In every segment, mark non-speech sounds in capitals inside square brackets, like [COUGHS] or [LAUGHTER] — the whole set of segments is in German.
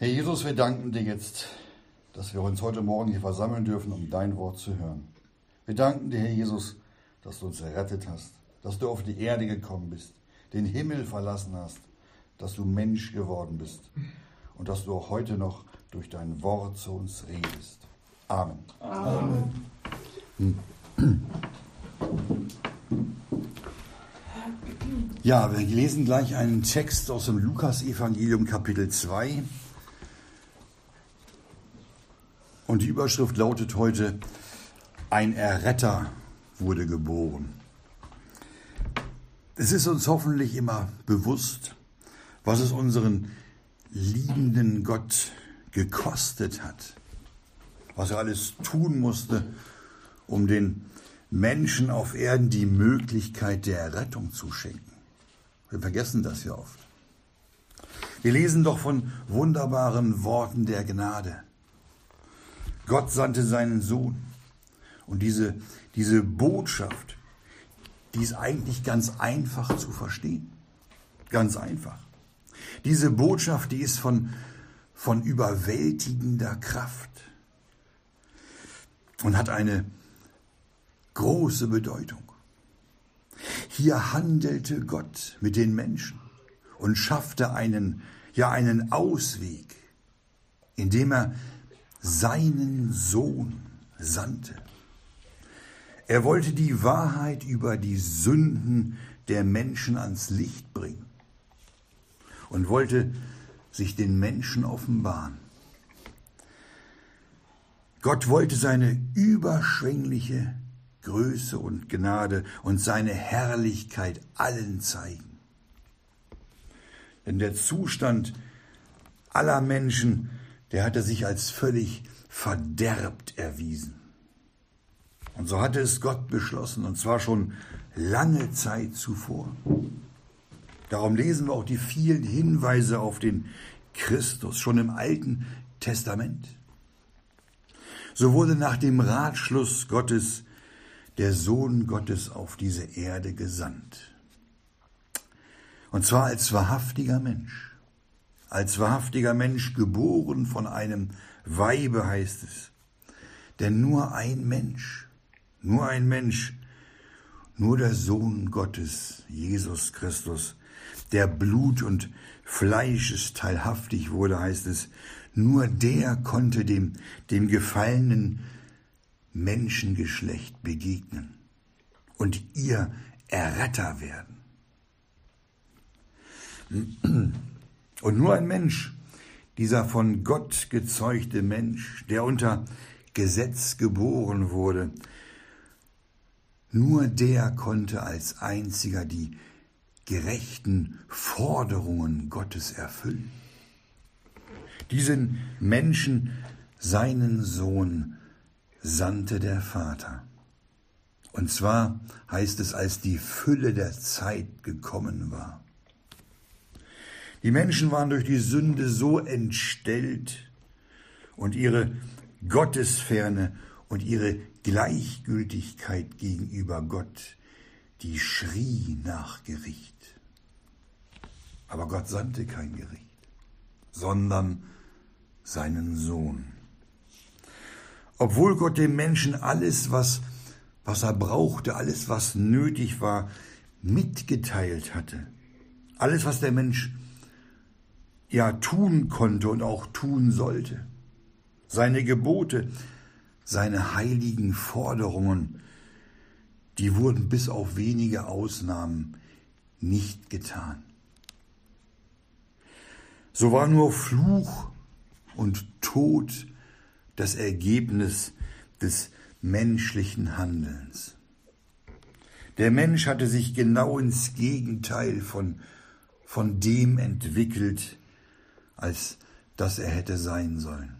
Herr Jesus, wir danken dir jetzt, dass wir uns heute Morgen hier versammeln dürfen, um dein Wort zu hören. Wir danken dir, Herr Jesus, dass du uns errettet hast, dass du auf die Erde gekommen bist, den Himmel verlassen hast, dass du Mensch geworden bist und dass du auch heute noch durch dein Wort zu uns redest. Amen. Amen. Ja, wir lesen gleich einen Text aus dem Lukas-Evangelium, Kapitel 2. Und die Überschrift lautet heute, ein Erretter wurde geboren. Es ist uns hoffentlich immer bewusst, was es unseren liebenden Gott gekostet hat, was er alles tun musste, um den Menschen auf Erden die Möglichkeit der Errettung zu schenken. Wir vergessen das ja oft. Wir lesen doch von wunderbaren Worten der Gnade. Gott sandte seinen Sohn. Und diese, diese Botschaft, die ist eigentlich ganz einfach zu verstehen. Ganz einfach. Diese Botschaft, die ist von, von überwältigender Kraft und hat eine große Bedeutung. Hier handelte Gott mit den Menschen und schaffte einen, ja, einen Ausweg, indem er seinen Sohn sandte. Er wollte die Wahrheit über die Sünden der Menschen ans Licht bringen und wollte sich den Menschen offenbaren. Gott wollte seine überschwängliche Größe und Gnade und seine Herrlichkeit allen zeigen. Denn der Zustand aller Menschen, der hatte sich als völlig verderbt erwiesen. Und so hatte es Gott beschlossen, und zwar schon lange Zeit zuvor. Darum lesen wir auch die vielen Hinweise auf den Christus schon im Alten Testament. So wurde nach dem Ratschluss Gottes der Sohn Gottes auf diese Erde gesandt. Und zwar als wahrhaftiger Mensch. Als wahrhaftiger Mensch geboren von einem Weibe heißt es. Denn nur ein Mensch, nur ein Mensch, nur der Sohn Gottes, Jesus Christus, der Blut und Fleisches teilhaftig wurde, heißt es, nur der konnte dem, dem gefallenen Menschengeschlecht begegnen und ihr Erretter werden. Und nur ein Mensch, dieser von Gott gezeugte Mensch, der unter Gesetz geboren wurde, nur der konnte als einziger die gerechten Forderungen Gottes erfüllen. Diesen Menschen, seinen Sohn, sandte der Vater. Und zwar heißt es, als die Fülle der Zeit gekommen war. Die Menschen waren durch die Sünde so entstellt und ihre Gottesferne und ihre Gleichgültigkeit gegenüber Gott, die schrie nach Gericht. Aber Gott sandte kein Gericht, sondern seinen Sohn. Obwohl Gott dem Menschen alles, was, was er brauchte, alles, was nötig war, mitgeteilt hatte. Alles, was der Mensch ja tun konnte und auch tun sollte. Seine Gebote, seine heiligen Forderungen, die wurden bis auf wenige Ausnahmen nicht getan. So war nur Fluch und Tod das Ergebnis des menschlichen Handelns. Der Mensch hatte sich genau ins Gegenteil von, von dem entwickelt, als das er hätte sein sollen.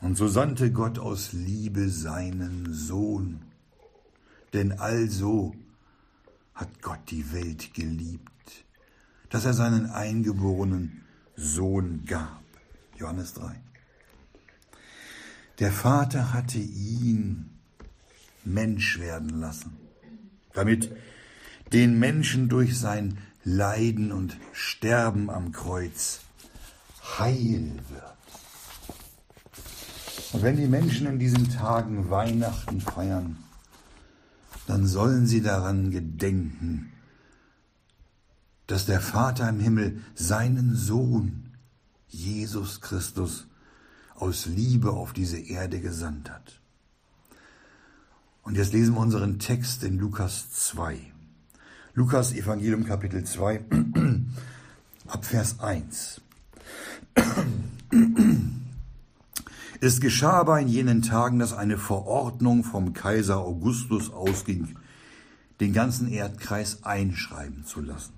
Und so sandte Gott aus Liebe seinen Sohn. Denn also hat Gott die Welt geliebt, dass er seinen eingeborenen Sohn gab. Johannes 3. Der Vater hatte ihn Mensch werden lassen, damit den Menschen durch sein Leiden und Sterben am Kreuz heil wird. Und wenn die Menschen in diesen Tagen Weihnachten feiern, dann sollen sie daran gedenken, dass der Vater im Himmel seinen Sohn, Jesus Christus, aus Liebe auf diese Erde gesandt hat. Und jetzt lesen wir unseren Text in Lukas 2. Lukas Evangelium Kapitel 2 [CLEARS THROAT] ab Vers 1. Es geschah aber in jenen Tagen, dass eine Verordnung vom Kaiser Augustus ausging, den ganzen Erdkreis einschreiben zu lassen.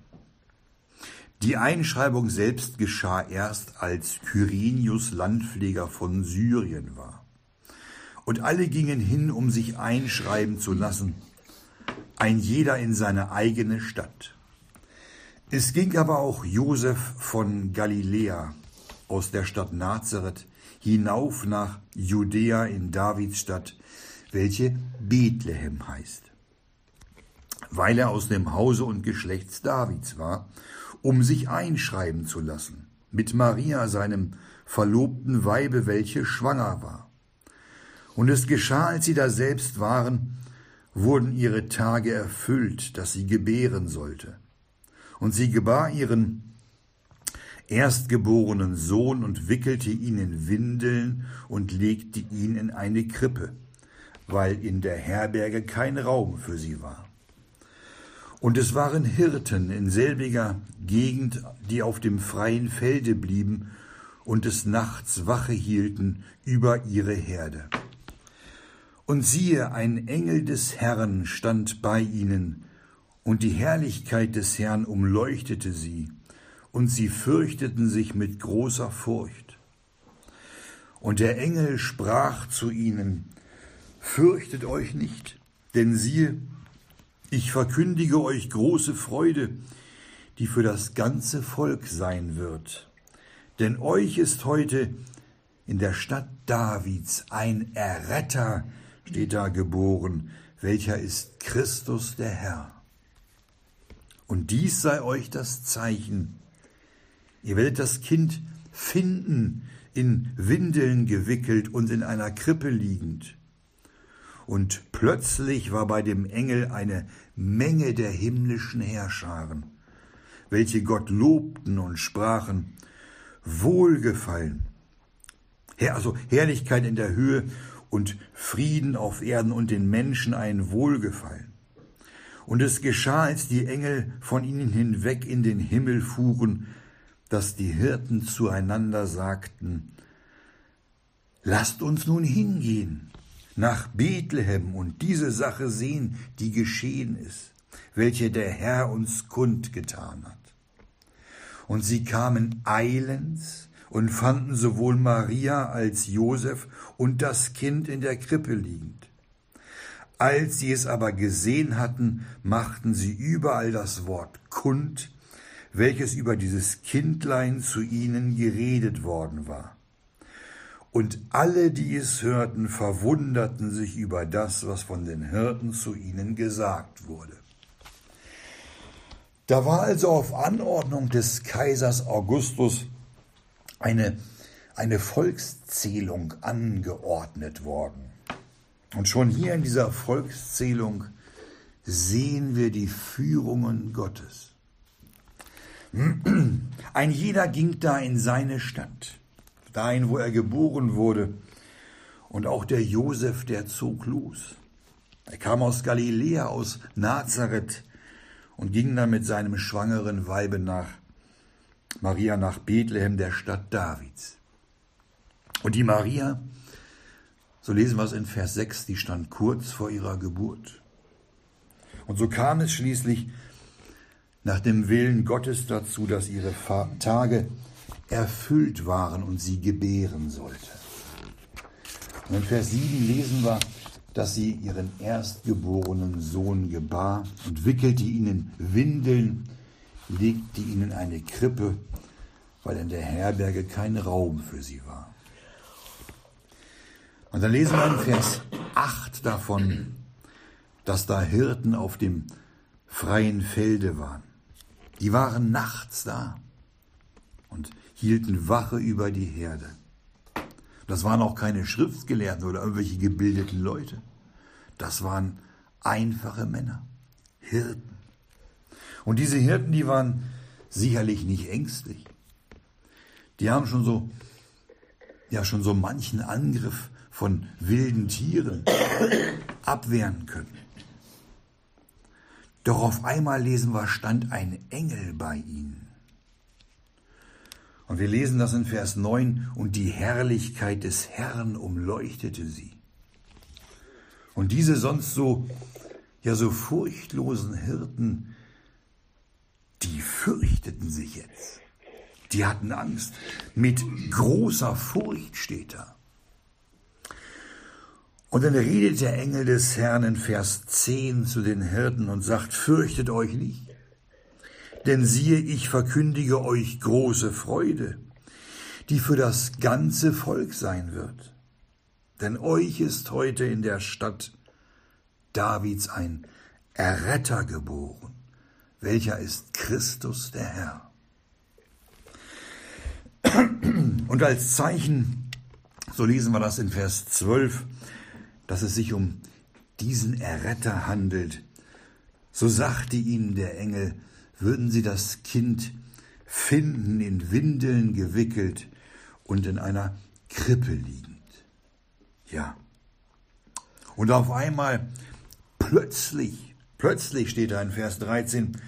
Die Einschreibung selbst geschah erst, als Kyrenius Landpfleger von Syrien war. Und alle gingen hin, um sich einschreiben zu lassen, ein jeder in seine eigene Stadt. Es ging aber auch Josef von Galiläa aus der Stadt Nazareth hinauf nach Judäa in Davids Stadt, welche Bethlehem heißt, weil er aus dem Hause und Geschlechts Davids war, um sich einschreiben zu lassen, mit Maria, seinem verlobten Weibe, welche schwanger war. Und es geschah, als sie da selbst waren, wurden ihre Tage erfüllt, dass sie gebären sollte. Und sie gebar ihren erstgeborenen Sohn und wickelte ihn in Windeln und legte ihn in eine Krippe, weil in der Herberge kein Raum für sie war. Und es waren Hirten in selbiger Gegend, die auf dem freien Felde blieben und des Nachts Wache hielten über ihre Herde. Und siehe, ein Engel des Herrn stand bei ihnen, und die Herrlichkeit des Herrn umleuchtete sie, und sie fürchteten sich mit großer Furcht. Und der Engel sprach zu ihnen, Fürchtet euch nicht, denn siehe, ich verkündige euch große Freude, die für das ganze Volk sein wird. Denn euch ist heute in der Stadt Davids ein Erretter, steht da geboren, welcher ist Christus der Herr. Und dies sei euch das Zeichen. Ihr werdet das Kind finden, in Windeln gewickelt und in einer Krippe liegend. Und plötzlich war bei dem Engel eine Menge der himmlischen Herrscharen, welche Gott lobten und sprachen, Wohlgefallen, also Herrlichkeit in der Höhe und Frieden auf Erden und den Menschen ein Wohlgefallen. Und es geschah, als die Engel von ihnen hinweg in den Himmel fuhren, dass die Hirten zueinander sagten, Lasst uns nun hingehen nach Bethlehem und diese Sache sehen, die geschehen ist, welche der Herr uns kundgetan hat. Und sie kamen eilends und fanden sowohl Maria als Josef und das Kind in der Krippe liegend. Als sie es aber gesehen hatten, machten sie überall das Wort kund, welches über dieses Kindlein zu ihnen geredet worden war. Und alle, die es hörten, verwunderten sich über das, was von den Hirten zu ihnen gesagt wurde. Da war also auf Anordnung des Kaisers Augustus eine, eine Volkszählung angeordnet worden. Und schon hier in dieser Volkszählung sehen wir die Führungen Gottes. Ein jeder ging da in seine Stadt, dahin, wo er geboren wurde. Und auch der Josef, der zog los. Er kam aus Galiläa, aus Nazareth und ging dann mit seinem schwangeren Weibe nach Maria nach Bethlehem, der Stadt Davids. Und die Maria, so lesen wir es in Vers 6, die stand kurz vor ihrer Geburt. Und so kam es schließlich, nach dem Willen Gottes dazu, dass ihre Tage erfüllt waren und sie gebären sollte. Und in Vers 7 lesen wir, dass sie ihren erstgeborenen Sohn gebar und wickelte ihn in Windeln, legte ihn in eine Krippe, weil in der Herberge kein Raum für sie war. Und dann lesen wir in Vers 8 davon, dass da Hirten auf dem freien Felde waren. Die waren nachts da. Und hielten Wache über die Herde. Das waren auch keine Schriftgelehrten oder irgendwelche gebildeten Leute. Das waren einfache Männer, Hirten. Und diese Hirten, die waren sicherlich nicht ängstlich. Die haben schon so, ja, schon so manchen Angriff von wilden Tieren abwehren können. Doch auf einmal lesen wir, stand ein Engel bei ihnen. Und wir lesen das in Vers 9, und die Herrlichkeit des Herrn umleuchtete sie. Und diese sonst so, ja, so furchtlosen Hirten, die fürchteten sich jetzt. Die hatten Angst. Mit großer Furcht steht da. Und dann redet der Engel des Herrn in Vers 10 zu den Hirten und sagt, fürchtet euch nicht, denn siehe, ich verkündige euch große Freude, die für das ganze Volk sein wird. Denn euch ist heute in der Stadt Davids ein Erretter geboren, welcher ist Christus der Herr. Und als Zeichen, so lesen wir das in Vers 12, dass es sich um diesen Erretter handelt. So sagte ihnen der Engel, würden sie das Kind finden, in Windeln gewickelt und in einer Krippe liegend. Ja. Und auf einmal, plötzlich, plötzlich steht da in Vers 13,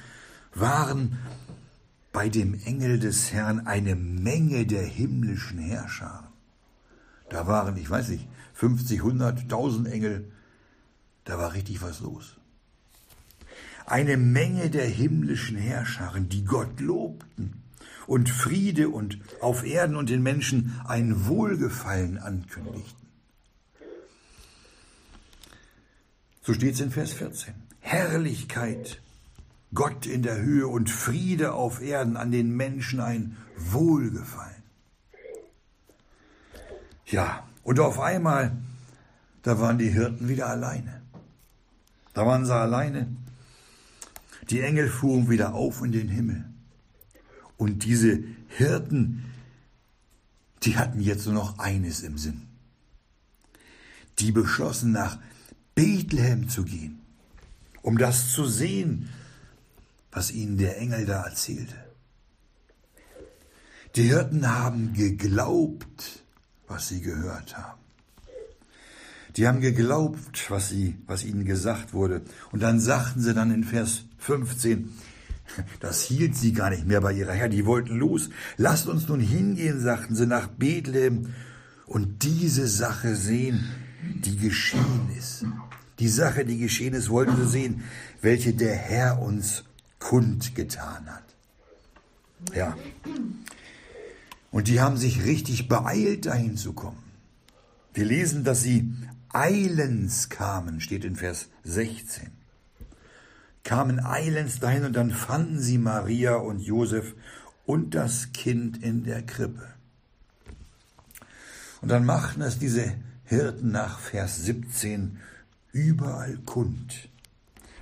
waren bei dem Engel des Herrn eine Menge der himmlischen Herrscher. Da waren, ich weiß nicht, 50, 100, 1000 Engel. Da war richtig was los. Eine Menge der himmlischen Herrscharen, die Gott lobten und Friede und auf Erden und den Menschen ein Wohlgefallen ankündigten. So steht es in Vers 14. Herrlichkeit, Gott in der Höhe und Friede auf Erden an den Menschen ein Wohlgefallen. Ja, und auf einmal, da waren die Hirten wieder alleine. Da waren sie alleine. Die Engel fuhren wieder auf in den Himmel. Und diese Hirten, die hatten jetzt nur noch eines im Sinn. Die beschlossen, nach Bethlehem zu gehen, um das zu sehen, was ihnen der Engel da erzählte. Die Hirten haben geglaubt, was sie gehört haben. Die haben geglaubt, was, sie, was ihnen gesagt wurde. Und dann sagten sie dann in Vers 15, das hielt sie gar nicht mehr bei ihrer Herr, die wollten los. Lasst uns nun hingehen, sagten sie, nach Bethlehem und diese Sache sehen, die geschehen ist. Die Sache, die geschehen ist, wollten sie sehen, welche der Herr uns kundgetan hat. Ja, und die haben sich richtig beeilt, dahin zu kommen. Wir lesen, dass sie eilends kamen, steht in Vers 16. Kamen eilends dahin und dann fanden sie Maria und Josef und das Kind in der Krippe. Und dann machten es diese Hirten nach Vers 17 überall kund,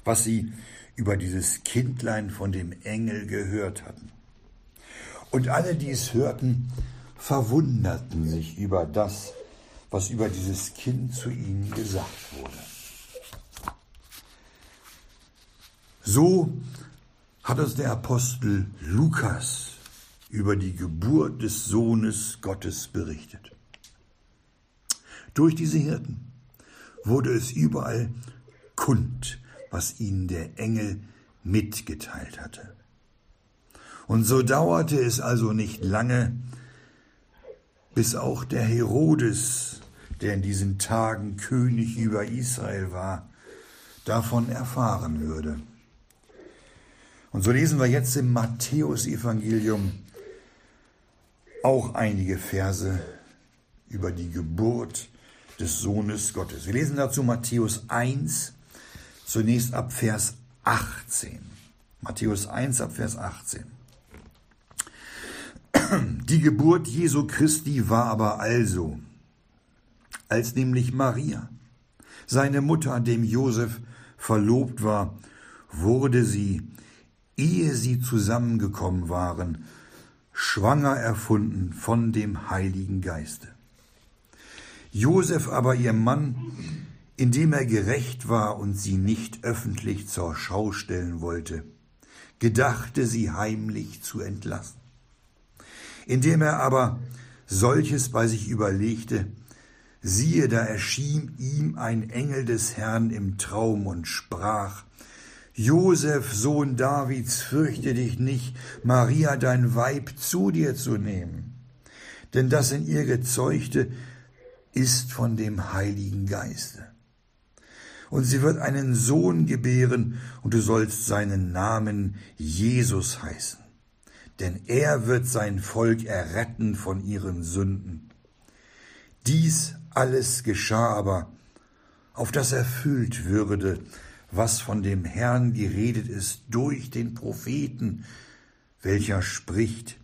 was sie über dieses Kindlein von dem Engel gehört hatten. Und alle, die es hörten, verwunderten sich über das, was über dieses Kind zu ihnen gesagt wurde. So hat es der Apostel Lukas über die Geburt des Sohnes Gottes berichtet. Durch diese Hirten wurde es überall kund, was ihnen der Engel mitgeteilt hatte. Und so dauerte es also nicht lange, bis auch der Herodes, der in diesen Tagen König über Israel war, davon erfahren würde. Und so lesen wir jetzt im Matthäusevangelium auch einige Verse über die Geburt des Sohnes Gottes. Wir lesen dazu Matthäus 1, zunächst ab Vers 18. Matthäus 1 ab Vers 18. Die Geburt Jesu Christi war aber also, als nämlich Maria, seine Mutter, dem Josef verlobt war, wurde sie, ehe sie zusammengekommen waren, schwanger erfunden von dem Heiligen Geiste. Josef aber, ihr Mann, indem er gerecht war und sie nicht öffentlich zur Schau stellen wollte, gedachte sie heimlich zu entlassen. Indem er aber solches bei sich überlegte, siehe, da erschien ihm ein Engel des Herrn im Traum und sprach, Josef, Sohn Davids, fürchte dich nicht, Maria, dein Weib, zu dir zu nehmen. Denn das in ihr gezeugte ist von dem Heiligen Geiste. Und sie wird einen Sohn gebären, und du sollst seinen Namen Jesus heißen. Denn er wird sein Volk erretten von ihren Sünden. Dies alles geschah aber, auf das erfüllt würde, was von dem Herrn geredet ist durch den Propheten, welcher spricht,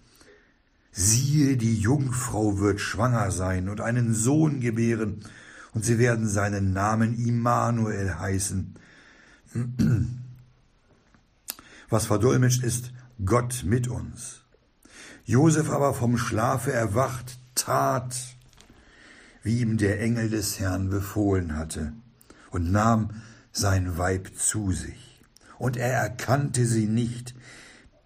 siehe, die Jungfrau wird schwanger sein und einen Sohn gebären, und sie werden seinen Namen Immanuel heißen, [CLEARS THROAT] was verdolmetscht ist, Gott mit uns. Josef aber vom Schlafe erwacht, tat, wie ihm der Engel des Herrn befohlen hatte, und nahm sein Weib zu sich. Und er erkannte sie nicht,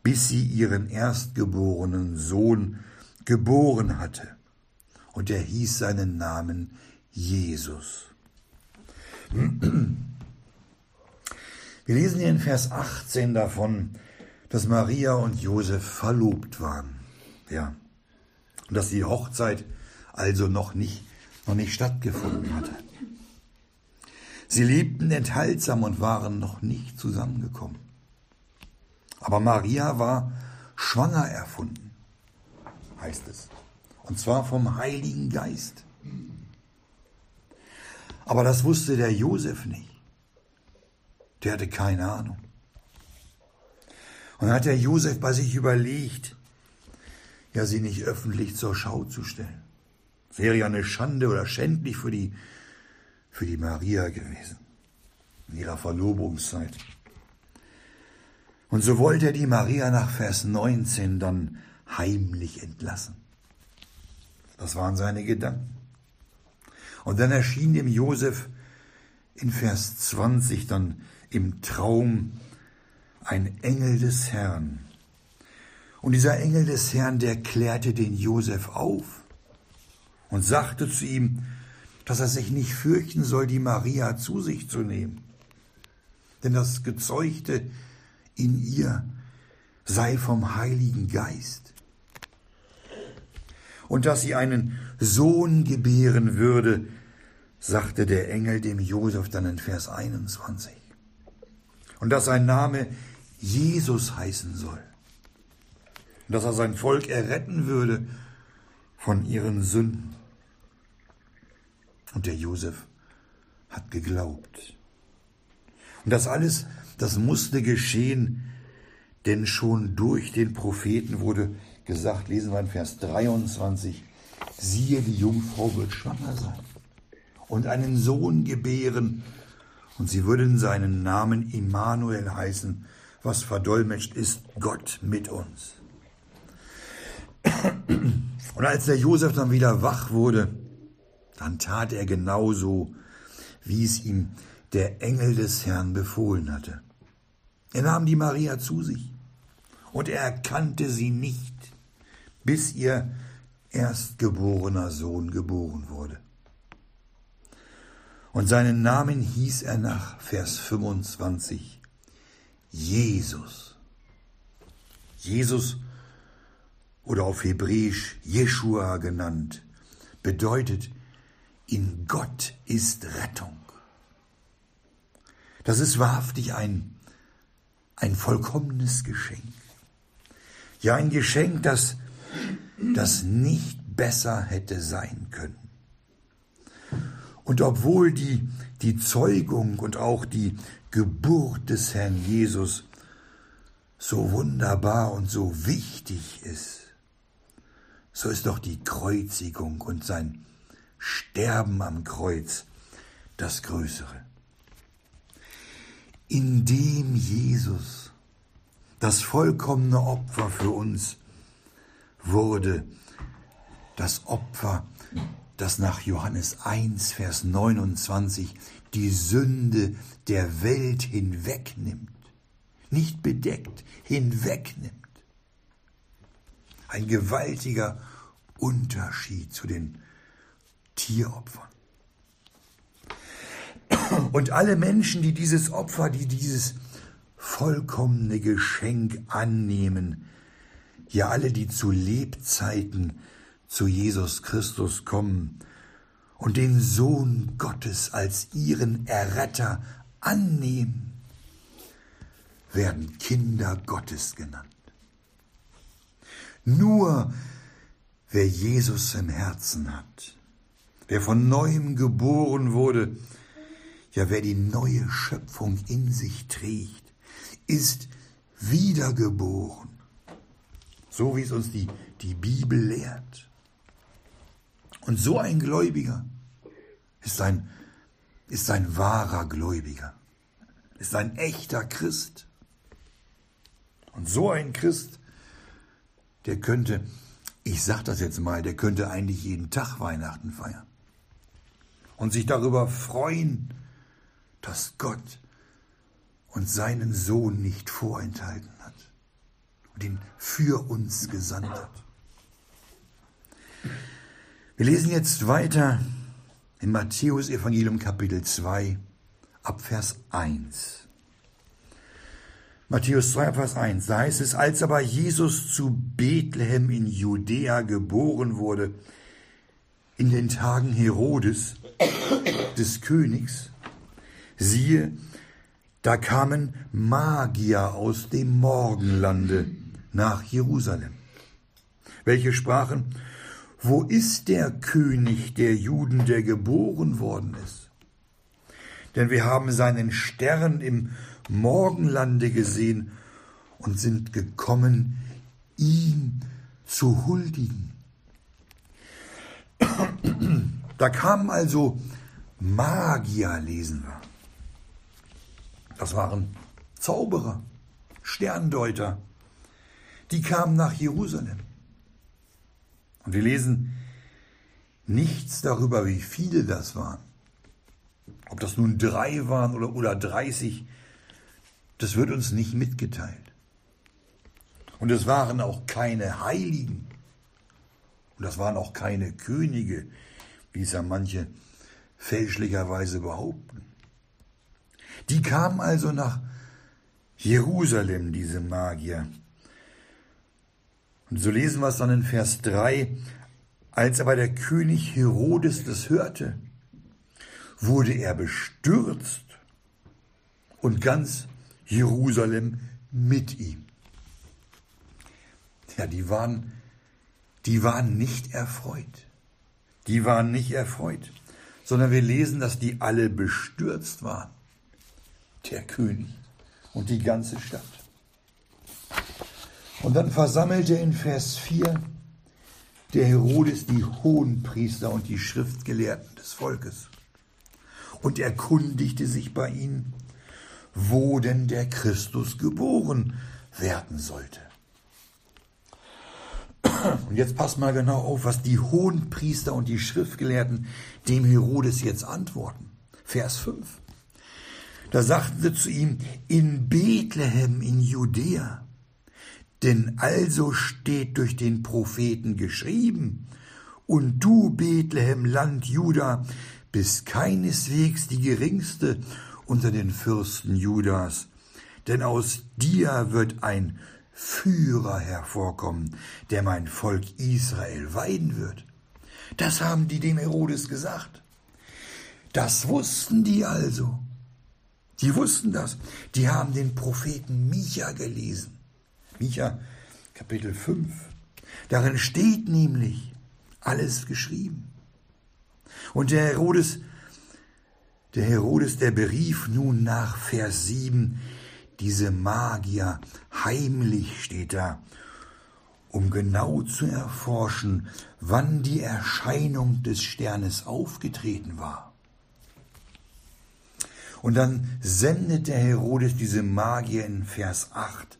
bis sie ihren erstgeborenen Sohn geboren hatte. Und er hieß seinen Namen Jesus. Wir lesen hier in Vers 18 davon, dass Maria und Josef verlobt waren. Ja. Und dass die Hochzeit also noch nicht, noch nicht stattgefunden hatte. Sie lebten enthaltsam und waren noch nicht zusammengekommen. Aber Maria war schwanger erfunden, heißt es. Und zwar vom Heiligen Geist. Aber das wusste der Josef nicht. Der hatte keine Ahnung. Und dann hat der Josef bei sich überlegt, ja, sie nicht öffentlich zur Schau zu stellen. Das wäre ja eine Schande oder schändlich für die für die Maria gewesen in ihrer Verlobungszeit. Und so wollte er die Maria nach Vers 19 dann heimlich entlassen. Das waren seine Gedanken. Und dann erschien dem Josef in Vers 20 dann im Traum ein Engel des Herrn. Und dieser Engel des Herrn, der klärte den Josef auf und sagte zu ihm, dass er sich nicht fürchten soll, die Maria zu sich zu nehmen. Denn das Gezeugte in ihr sei vom Heiligen Geist. Und dass sie einen Sohn gebären würde, sagte der Engel dem Josef dann in Vers 21. Und dass sein Name Jesus heißen soll. Dass er sein Volk erretten würde von ihren Sünden. Und der Josef hat geglaubt. Und das alles, das musste geschehen, denn schon durch den Propheten wurde gesagt, lesen wir in Vers 23, siehe, die Jungfrau wird schwanger sein und einen Sohn gebären, und sie würden seinen Namen Immanuel heißen, was verdolmetscht ist, Gott mit uns. Und als der Josef dann wieder wach wurde, dann tat er genauso, wie es ihm der Engel des Herrn befohlen hatte. Er nahm die Maria zu sich, und er erkannte sie nicht, bis ihr erstgeborener Sohn geboren wurde. Und seinen Namen hieß er nach Vers 25 Jesus. Jesus oder auf Hebräisch Jeshua genannt, bedeutet in Gott ist Rettung. Das ist wahrhaftig ein, ein vollkommenes Geschenk. Ja, ein Geschenk, das, das nicht besser hätte sein können. Und obwohl die, die Zeugung und auch die Geburt des Herrn Jesus so wunderbar und so wichtig ist, so ist doch die Kreuzigung und sein Sterben am Kreuz das Größere. Indem Jesus das vollkommene Opfer für uns wurde das Opfer, das nach Johannes 1, Vers 29 die Sünde der Welt hinwegnimmt. Nicht bedeckt, hinwegnimmt. Ein gewaltiger Unterschied zu den Tieropfern. Und alle Menschen, die dieses Opfer, die dieses vollkommene Geschenk annehmen, ja alle, die zu Lebzeiten zu Jesus Christus kommen und den Sohn Gottes als ihren Erretter annehmen, werden Kinder Gottes genannt. Nur wer Jesus im Herzen hat, wer von neuem geboren wurde, ja wer die neue Schöpfung in sich trägt, ist wiedergeboren. So wie es uns die, die Bibel lehrt. Und so ein Gläubiger ist ein, ist ein wahrer Gläubiger, ist ein echter Christ. Und so ein Christ, der könnte, ich sag das jetzt mal, der könnte eigentlich jeden Tag Weihnachten feiern. Und sich darüber freuen, dass Gott und seinen Sohn nicht vorenthalten hat und ihn für uns gesandt hat. Wir lesen jetzt weiter in Matthäus Evangelium Kapitel 2 ab Vers 1. Matthäus 2, Vers 1, da heißt es, als aber Jesus zu Bethlehem in Judäa geboren wurde, in den Tagen Herodes, des Königs, siehe, da kamen Magier aus dem Morgenlande nach Jerusalem, welche sprachen, wo ist der König der Juden, der geboren worden ist? Denn wir haben seinen Stern im Morgenlande gesehen und sind gekommen, ihm zu huldigen. Da kamen also Magier, lesen wir. Das waren Zauberer, Sterndeuter. Die kamen nach Jerusalem. Und wir lesen nichts darüber, wie viele das waren. Ob das nun drei waren oder, oder 30, das wird uns nicht mitgeteilt. Und es waren auch keine Heiligen. Und das waren auch keine Könige, wie es ja manche fälschlicherweise behaupten. Die kamen also nach Jerusalem, diese Magier. Und so lesen wir es dann in Vers 3. Als aber der König Herodes das hörte, wurde er bestürzt und ganz Jerusalem mit ihm. Ja, die waren, die waren nicht erfreut. Die waren nicht erfreut, sondern wir lesen, dass die alle bestürzt waren der König und die ganze Stadt. Und dann versammelte in Vers 4 der Herodes die Hohenpriester und die Schriftgelehrten des Volkes und erkundigte sich bei ihnen, wo denn der Christus geboren werden sollte. Und jetzt passt mal genau auf, was die Hohenpriester und die Schriftgelehrten dem Herodes jetzt antworten. Vers 5. Da sagten sie zu ihm, in Bethlehem in Judäa. Denn also steht durch den Propheten geschrieben, und du, Bethlehem, Land Juda, bist keineswegs die geringste unter den Fürsten Judas, denn aus dir wird ein Führer hervorkommen, der mein Volk Israel weiden wird. Das haben die dem Herodes gesagt. Das wussten die also. Die wussten das. Die haben den Propheten Micha gelesen. Micha Kapitel 5. Darin steht nämlich alles geschrieben. Und der Herodes, der Herodes, der berief nun nach Vers 7 diese Magier heimlich steht da, um genau zu erforschen, wann die Erscheinung des Sternes aufgetreten war. Und dann sendet der Herodes diese Magier in Vers 8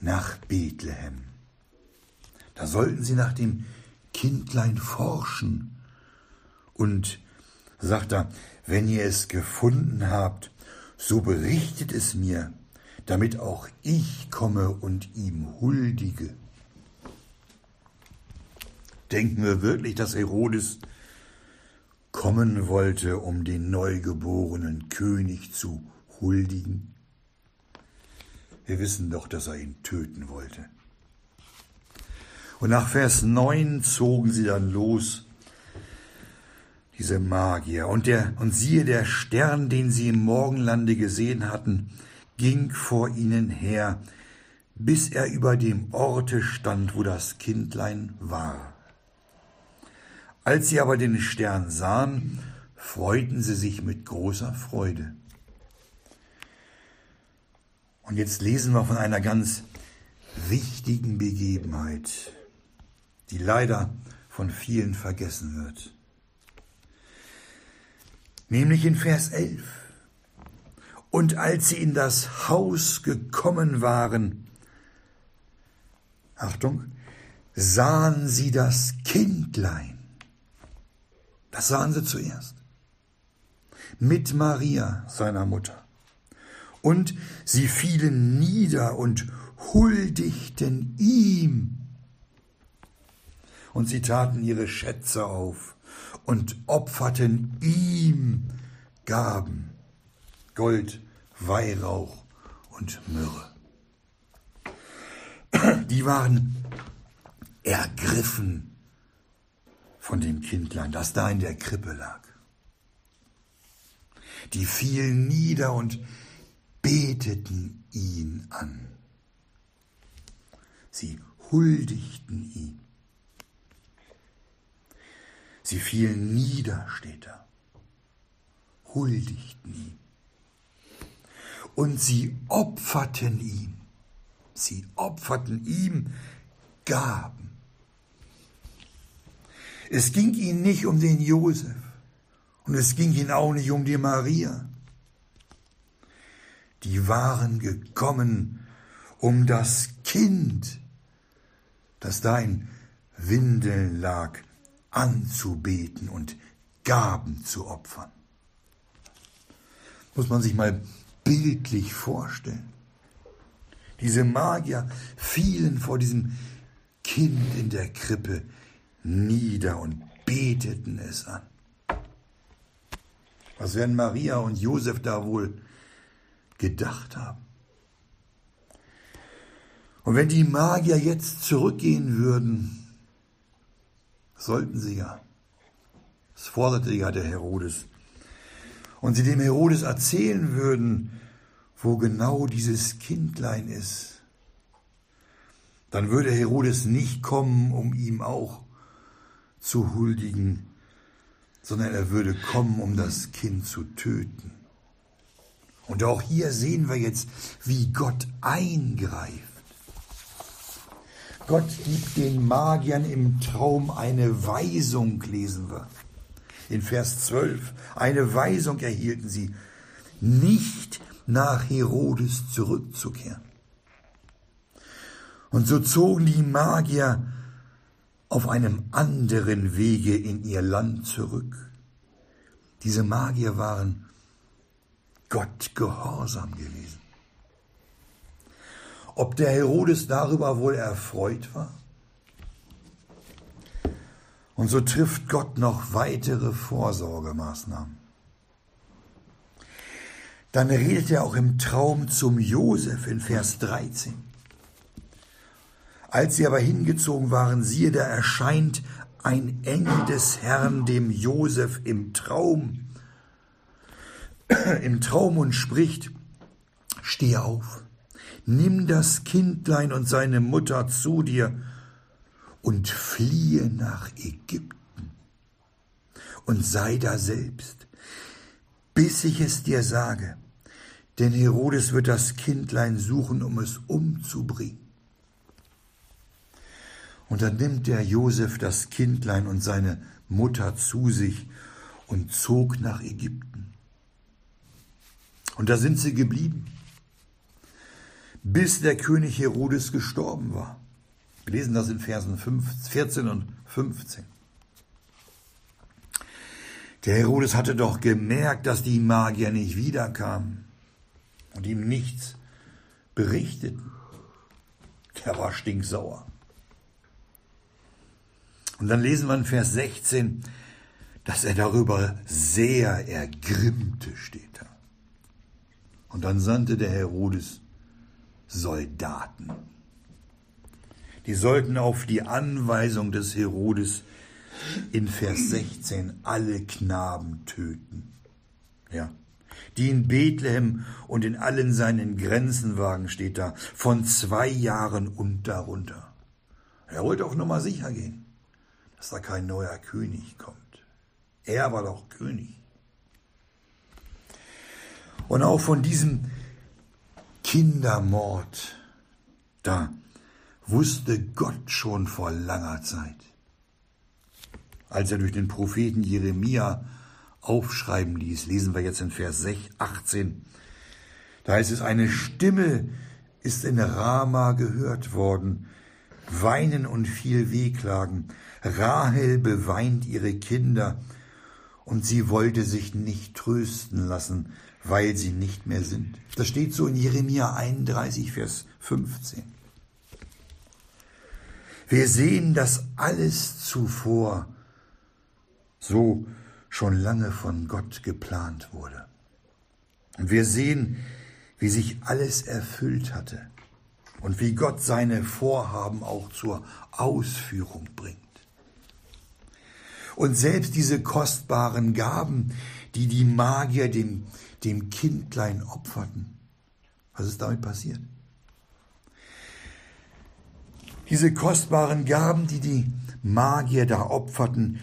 nach Bethlehem. Da sollten sie nach dem Kindlein forschen. Und sagt er, wenn ihr es gefunden habt, so berichtet es mir, damit auch ich komme und ihm huldige. Denken wir wirklich, dass Herodes kommen wollte, um den neugeborenen König zu huldigen? Wir wissen doch, dass er ihn töten wollte. Und nach Vers 9 zogen sie dann los, diese Magier. Und, der, und siehe, der Stern, den sie im Morgenlande gesehen hatten, ging vor ihnen her, bis er über dem Orte stand, wo das Kindlein war. Als sie aber den Stern sahen, freuten sie sich mit großer Freude. Und jetzt lesen wir von einer ganz wichtigen Begebenheit, die leider von vielen vergessen wird. Nämlich in Vers 11. Und als sie in das Haus gekommen waren, Achtung, sahen sie das Kindlein. Das sahen sie zuerst. Mit Maria, seiner Mutter. Und sie fielen nieder und huldigten ihm. Und sie taten ihre Schätze auf und opferten ihm Gaben, Gold, Weihrauch und Myrrhe. Die waren ergriffen von dem Kindlein, das da in der Krippe lag. Die fielen nieder und beteten ihn an. Sie huldigten ihm. Sie fielen nieder, steht da, huldigten ihm. Und sie opferten ihm, sie opferten ihm Gaben. Es ging ihnen nicht um den Josef und es ging ihnen auch nicht um die Maria. Die waren gekommen, um das Kind, das da in Windeln lag, anzubeten und Gaben zu opfern. Muss man sich mal bildlich vorstellen. Diese Magier fielen vor diesem Kind in der Krippe nieder und beteten es an. Was werden Maria und Josef da wohl gedacht haben? Und wenn die Magier jetzt zurückgehen würden Sollten sie ja. Das forderte ja der Herodes. Und sie dem Herodes erzählen würden, wo genau dieses Kindlein ist, dann würde Herodes nicht kommen, um ihm auch zu huldigen, sondern er würde kommen, um das Kind zu töten. Und auch hier sehen wir jetzt, wie Gott eingreift. Gott gibt den Magiern im Traum eine Weisung, lesen wir. In Vers 12, eine Weisung erhielten sie, nicht nach Herodes zurückzukehren. Und so zogen die Magier auf einem anderen Wege in ihr Land zurück. Diese Magier waren Gott gehorsam gewesen. Ob der Herodes darüber wohl erfreut war? Und so trifft Gott noch weitere Vorsorgemaßnahmen. Dann redet er auch im Traum zum Josef in Vers 13. Als sie aber hingezogen waren, siehe, da erscheint ein Engel des Herrn dem Josef im Traum, [COUGHS] im Traum und spricht, steh auf, nimm das Kindlein und seine Mutter zu dir und fliehe nach Ägypten und sei da selbst, bis ich es dir sage, denn Herodes wird das Kindlein suchen, um es umzubringen. Und dann nimmt der Josef das Kindlein und seine Mutter zu sich und zog nach Ägypten. Und da sind sie geblieben bis der König Herodes gestorben war. Wir lesen das in Versen 14 und 15. Der Herodes hatte doch gemerkt, dass die Magier nicht wiederkamen und ihm nichts berichteten. Der war stinksauer. Und dann lesen wir in Vers 16, dass er darüber sehr ergrimmte, steht da. Und dann sandte der Herodes Soldaten. Die sollten auf die Anweisung des Herodes in Vers 16 alle Knaben töten. Ja. Die in Bethlehem und in allen seinen Grenzen waren, steht da, von zwei Jahren und darunter. Er wollte auf Nummer sicher gehen, dass da kein neuer König kommt. Er war doch König. Und auch von diesem Kindermord, da wusste Gott schon vor langer Zeit als er durch den Propheten Jeremia aufschreiben ließ. Lesen wir jetzt in Vers 18. Da heißt es, eine Stimme ist in Rama gehört worden, Weinen und viel Wehklagen. Rahel beweint ihre Kinder, und sie wollte sich nicht trösten lassen, weil sie nicht mehr sind. Das steht so in Jeremia 31, Vers 15. Wir sehen dass alles zuvor so schon lange von Gott geplant wurde. Und wir sehen, wie sich alles erfüllt hatte und wie Gott seine Vorhaben auch zur Ausführung bringt. Und selbst diese kostbaren Gaben, die die Magier dem, dem Kindlein opferten, was ist damit passiert? Diese kostbaren Gaben, die die Magier da opferten,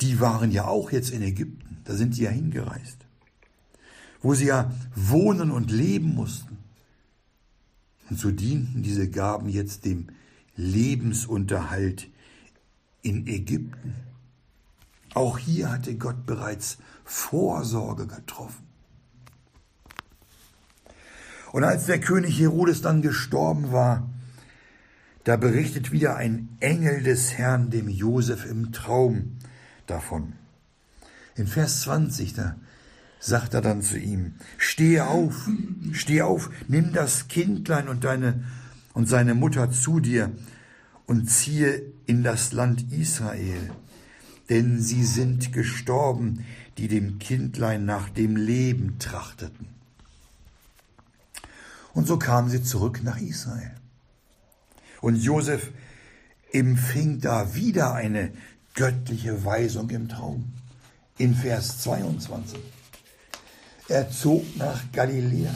die waren ja auch jetzt in Ägypten, da sind sie ja hingereist, wo sie ja wohnen und leben mussten. Und so dienten diese Gaben jetzt dem Lebensunterhalt in Ägypten. Auch hier hatte Gott bereits Vorsorge getroffen. Und als der König Herodes dann gestorben war, da berichtet wieder ein Engel des Herrn dem Josef im Traum, davon. In Vers 20, da sagt er dann zu ihm, steh auf, steh auf, nimm das Kindlein und deine und seine Mutter zu dir und ziehe in das Land Israel, denn sie sind gestorben, die dem Kindlein nach dem Leben trachteten. Und so kamen sie zurück nach Israel. Und Josef empfing da wieder eine göttliche Weisung im Traum. In Vers 22. Er zog nach Galiläa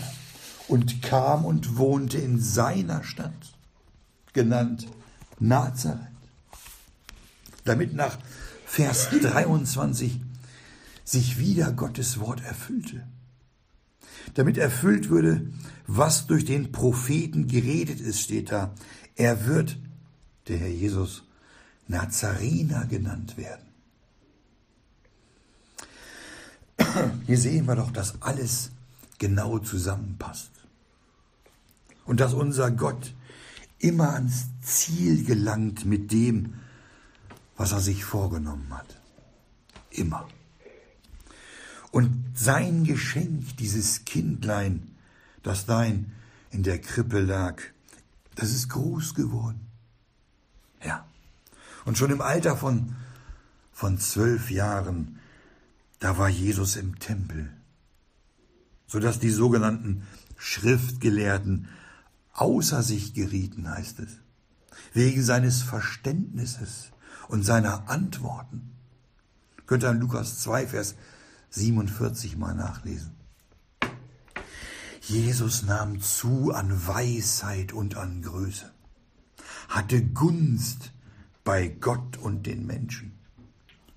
und kam und wohnte in seiner Stadt, genannt Nazareth. Damit nach Vers 23 sich wieder Gottes Wort erfüllte. Damit erfüllt würde, was durch den Propheten geredet ist, steht da. Er wird, der Herr Jesus, Nazarener genannt werden. Hier sehen wir doch, dass alles genau zusammenpasst. Und dass unser Gott immer ans Ziel gelangt mit dem, was er sich vorgenommen hat. Immer. Und sein Geschenk, dieses Kindlein, das dein in der Krippe lag, das ist groß geworden. Ja. Und schon im Alter von, von zwölf Jahren, da war Jesus im Tempel, sodass die sogenannten Schriftgelehrten außer sich gerieten, heißt es, wegen seines Verständnisses und seiner Antworten. Könnt ihr in Lukas 2, Vers 47 mal nachlesen. Jesus nahm zu an Weisheit und an Größe, hatte Gunst bei Gott und den Menschen.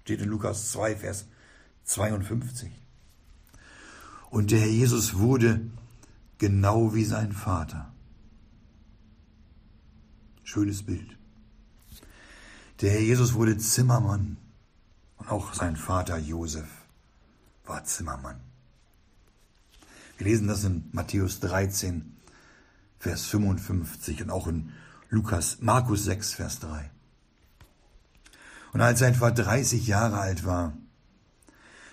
Steht in Lukas 2, Vers 52. Und der Herr Jesus wurde genau wie sein Vater. Schönes Bild. Der Herr Jesus wurde Zimmermann und auch sein Vater Josef war Zimmermann. Wir lesen das in Matthäus 13, Vers 55 und auch in Lukas, Markus 6, Vers 3. Und als er etwa 30 Jahre alt war,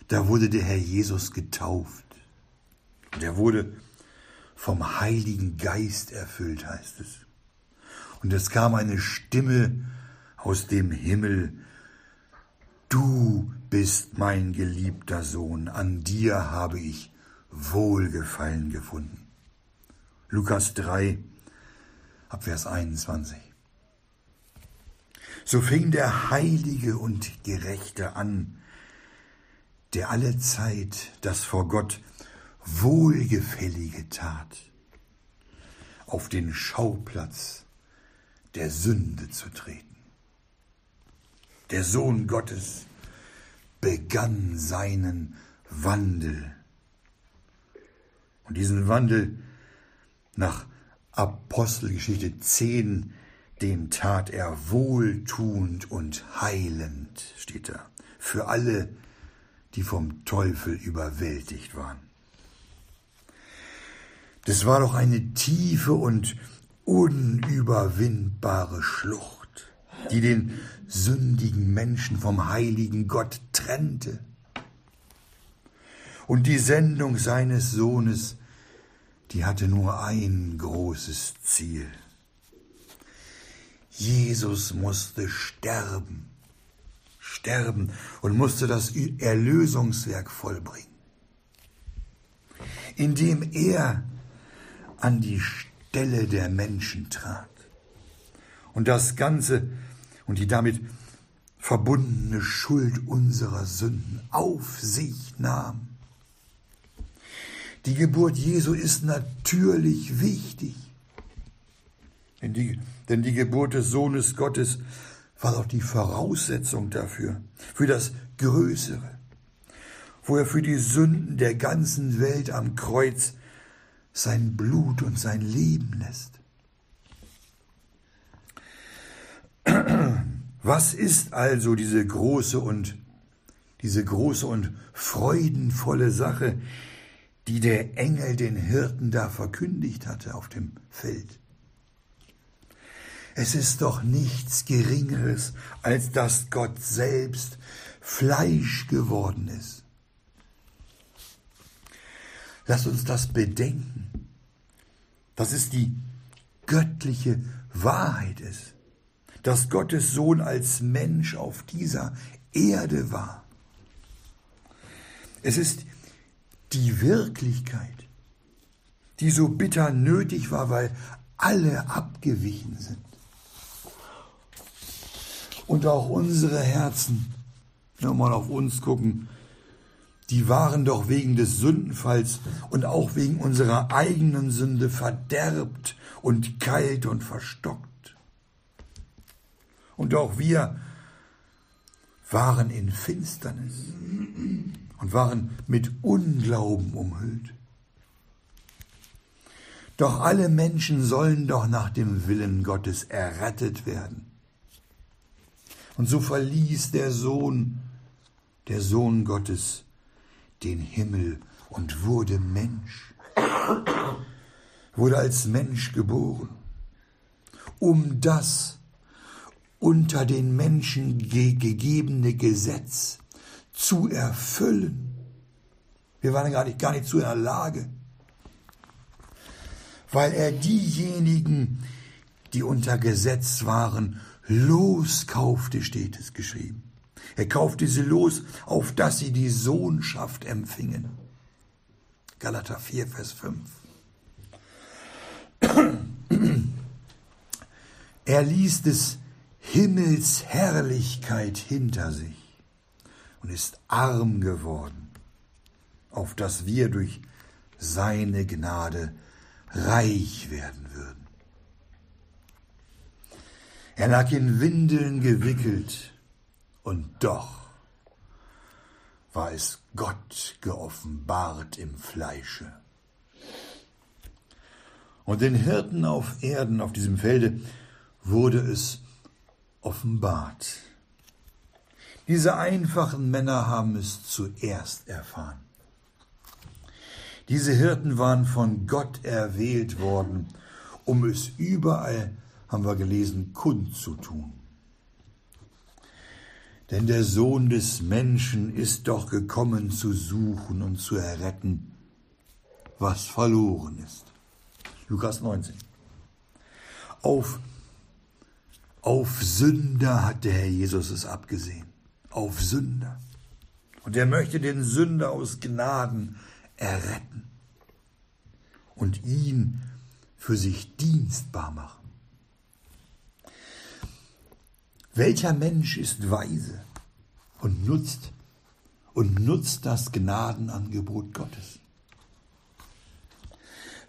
da wurde der Herr Jesus getauft. Und er wurde vom Heiligen Geist erfüllt, heißt es. Und es kam eine Stimme aus dem Himmel, Du bist mein geliebter Sohn, an dir habe ich Wohlgefallen gefunden. Lukas 3, Abvers 21. So fing der Heilige und Gerechte an, der alle Zeit das vor Gott Wohlgefällige tat, auf den Schauplatz der Sünde zu treten. Der Sohn Gottes begann seinen Wandel. Und diesen Wandel nach Apostelgeschichte 10 den tat er wohltuend und heilend, steht da, für alle, die vom Teufel überwältigt waren. Das war doch eine tiefe und unüberwindbare Schlucht, die den sündigen Menschen vom heiligen Gott trennte. Und die Sendung seines Sohnes, die hatte nur ein großes Ziel – Jesus musste sterben, sterben und musste das Erlösungswerk vollbringen, indem er an die Stelle der Menschen trat und das Ganze und die damit verbundene Schuld unserer Sünden auf sich nahm. Die Geburt Jesu ist natürlich wichtig. Denn die, denn die Geburt des Sohnes Gottes war doch die Voraussetzung dafür, für das Größere, wo er für die Sünden der ganzen Welt am Kreuz sein Blut und sein Leben lässt. [CLEARS THROAT] Was ist also diese große und diese große und freudenvolle Sache, die der Engel den Hirten da verkündigt hatte auf dem Feld? Es ist doch nichts Geringeres, als dass Gott selbst Fleisch geworden ist. Lass uns das bedenken, dass es die göttliche Wahrheit ist, dass Gottes Sohn als Mensch auf dieser Erde war. Es ist die Wirklichkeit, die so bitter nötig war, weil alle abgewichen sind und auch unsere Herzen, wenn wir mal auf uns gucken, die waren doch wegen des Sündenfalls und auch wegen unserer eigenen Sünde verderbt und kalt und verstockt. Und auch wir waren in Finsternis und waren mit Unglauben umhüllt. Doch alle Menschen sollen doch nach dem Willen Gottes errettet werden. Und so verließ der Sohn, der Sohn Gottes, den Himmel und wurde Mensch, wurde als Mensch geboren, um das unter den Menschen ge gegebene Gesetz zu erfüllen. Wir waren gar nicht, gar nicht zu in der Lage, weil er diejenigen, die unter Gesetz waren, loskaufte, steht es geschrieben. Er kaufte sie los, auf dass sie die Sohnschaft empfingen. Galater 4, Vers 5. Er ließ des Himmels Herrlichkeit hinter sich und ist arm geworden, auf dass wir durch seine Gnade reich werden würden. Er lag in Windeln gewickelt, und doch war es Gott geoffenbart im Fleische. Und den Hirten auf Erden, auf diesem Felde, wurde es offenbart. Diese einfachen Männer haben es zuerst erfahren. Diese Hirten waren von Gott erwählt worden, um es überall haben wir gelesen, kundzutun. Denn der Sohn des Menschen ist doch gekommen zu suchen und zu erretten, was verloren ist. Lukas 19. Auf, auf Sünder hat der Herr Jesus es abgesehen. Auf Sünder. Und er möchte den Sünder aus Gnaden erretten und ihn für sich dienstbar machen. Welcher Mensch ist weise und nutzt und nutzt das Gnadenangebot Gottes?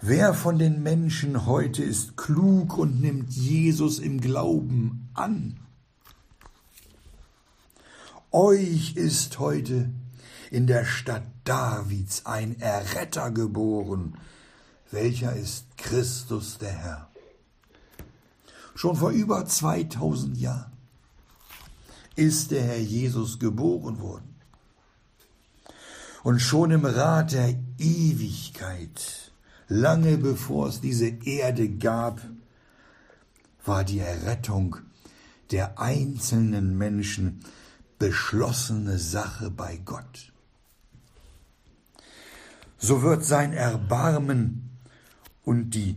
Wer von den Menschen heute ist klug und nimmt Jesus im Glauben an? Euch ist heute in der Stadt Davids ein Erretter geboren, welcher ist Christus der Herr. Schon vor über 2000 Jahren ist der Herr Jesus geboren worden. Und schon im Rat der Ewigkeit, lange bevor es diese Erde gab, war die Errettung der einzelnen Menschen beschlossene Sache bei Gott. So wird sein Erbarmen und die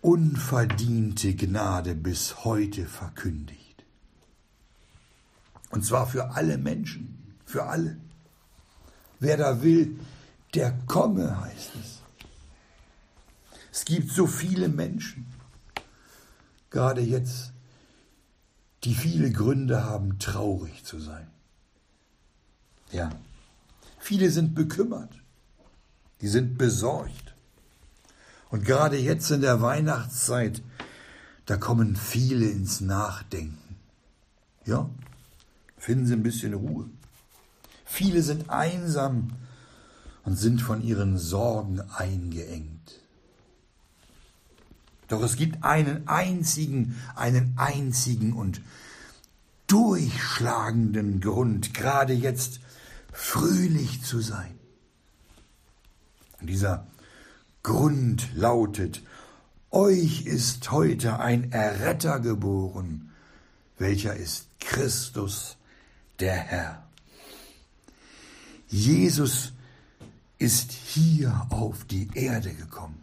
unverdiente Gnade bis heute verkündigt. Und zwar für alle Menschen, für alle. Wer da will, der komme, heißt es. Es gibt so viele Menschen, gerade jetzt, die viele Gründe haben, traurig zu sein. Ja, viele sind bekümmert, die sind besorgt. Und gerade jetzt in der Weihnachtszeit, da kommen viele ins Nachdenken. Ja, Finden Sie ein bisschen Ruhe. Viele sind einsam und sind von ihren Sorgen eingeengt. Doch es gibt einen einzigen, einen einzigen und durchschlagenden Grund, gerade jetzt fröhlich zu sein. Und dieser Grund lautet, euch ist heute ein Erretter geboren, welcher ist Christus der Herr. Jesus ist hier auf die Erde gekommen.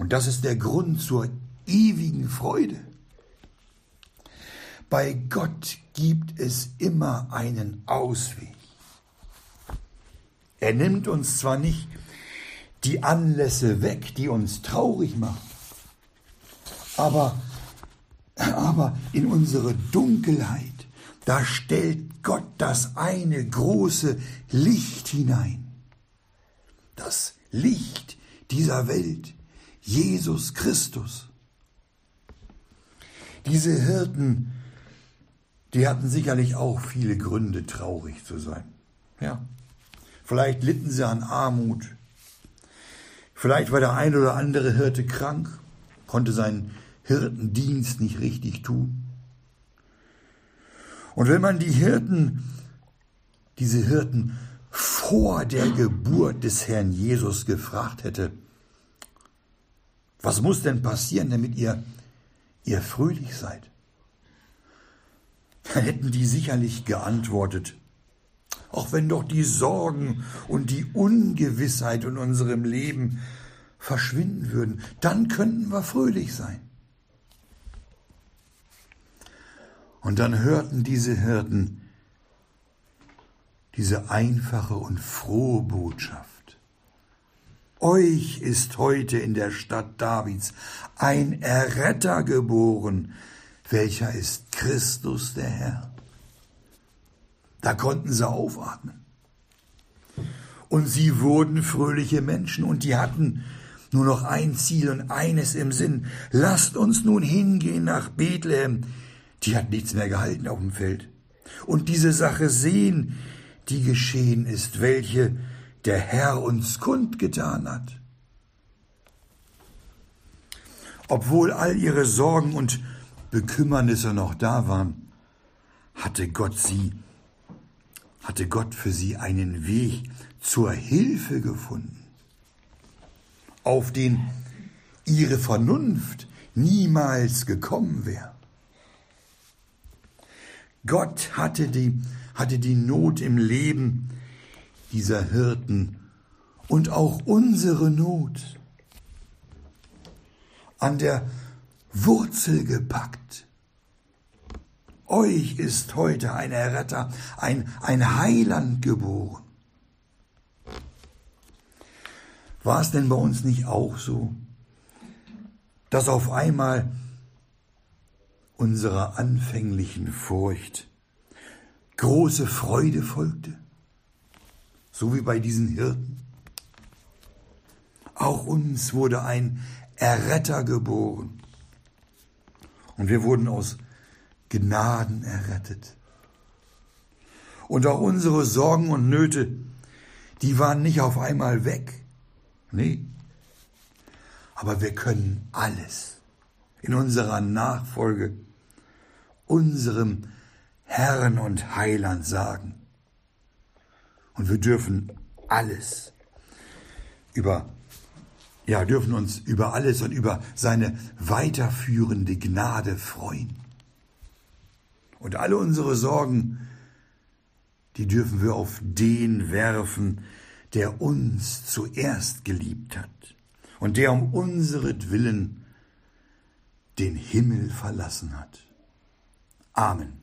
Und das ist der Grund zur ewigen Freude. Bei Gott gibt es immer einen Ausweg. Er nimmt uns zwar nicht die Anlässe weg, die uns traurig machen, aber, aber in unsere Dunkelheit da stellt Gott das eine große Licht hinein. Das Licht dieser Welt, Jesus Christus. Diese Hirten, die hatten sicherlich auch viele Gründe, traurig zu sein. Ja. Vielleicht litten sie an Armut. Vielleicht war der ein oder andere Hirte krank, konnte seinen Hirtendienst nicht richtig tun. Und wenn man die Hirten, diese Hirten vor der Geburt des Herrn Jesus gefragt hätte, was muss denn passieren, damit ihr, ihr fröhlich seid? Dann hätten die sicherlich geantwortet, auch wenn doch die Sorgen und die Ungewissheit in unserem Leben verschwinden würden, dann könnten wir fröhlich sein. Und dann hörten diese Hirten diese einfache und frohe Botschaft. Euch ist heute in der Stadt Davids ein Erretter geboren, welcher ist Christus der Herr. Da konnten sie aufatmen. Und sie wurden fröhliche Menschen und die hatten nur noch ein Ziel und eines im Sinn. Lasst uns nun hingehen nach Bethlehem, die hat nichts mehr gehalten auf dem Feld. Und diese Sache sehen, die geschehen ist, welche der Herr uns kundgetan hat. Obwohl all ihre Sorgen und Bekümmernisse noch da waren, hatte Gott sie, hatte Gott für sie einen Weg zur Hilfe gefunden, auf den ihre Vernunft niemals gekommen wäre. Gott hatte die, hatte die Not im Leben dieser Hirten und auch unsere Not an der Wurzel gepackt. Euch ist heute ein Erretter, ein, ein Heiland geboren. War es denn bei uns nicht auch so, dass auf einmal unserer anfänglichen Furcht große Freude folgte, so wie bei diesen Hirten. Auch uns wurde ein Erretter geboren und wir wurden aus Gnaden errettet. Und auch unsere Sorgen und Nöte, die waren nicht auf einmal weg. Nee. Aber wir können alles in unserer Nachfolge unserem Herrn und Heiland sagen. Und wir dürfen alles über, ja, dürfen uns über alles und über seine weiterführende Gnade freuen. Und alle unsere Sorgen, die dürfen wir auf den werfen, der uns zuerst geliebt hat und der um unseretwillen den Himmel verlassen hat. Amen.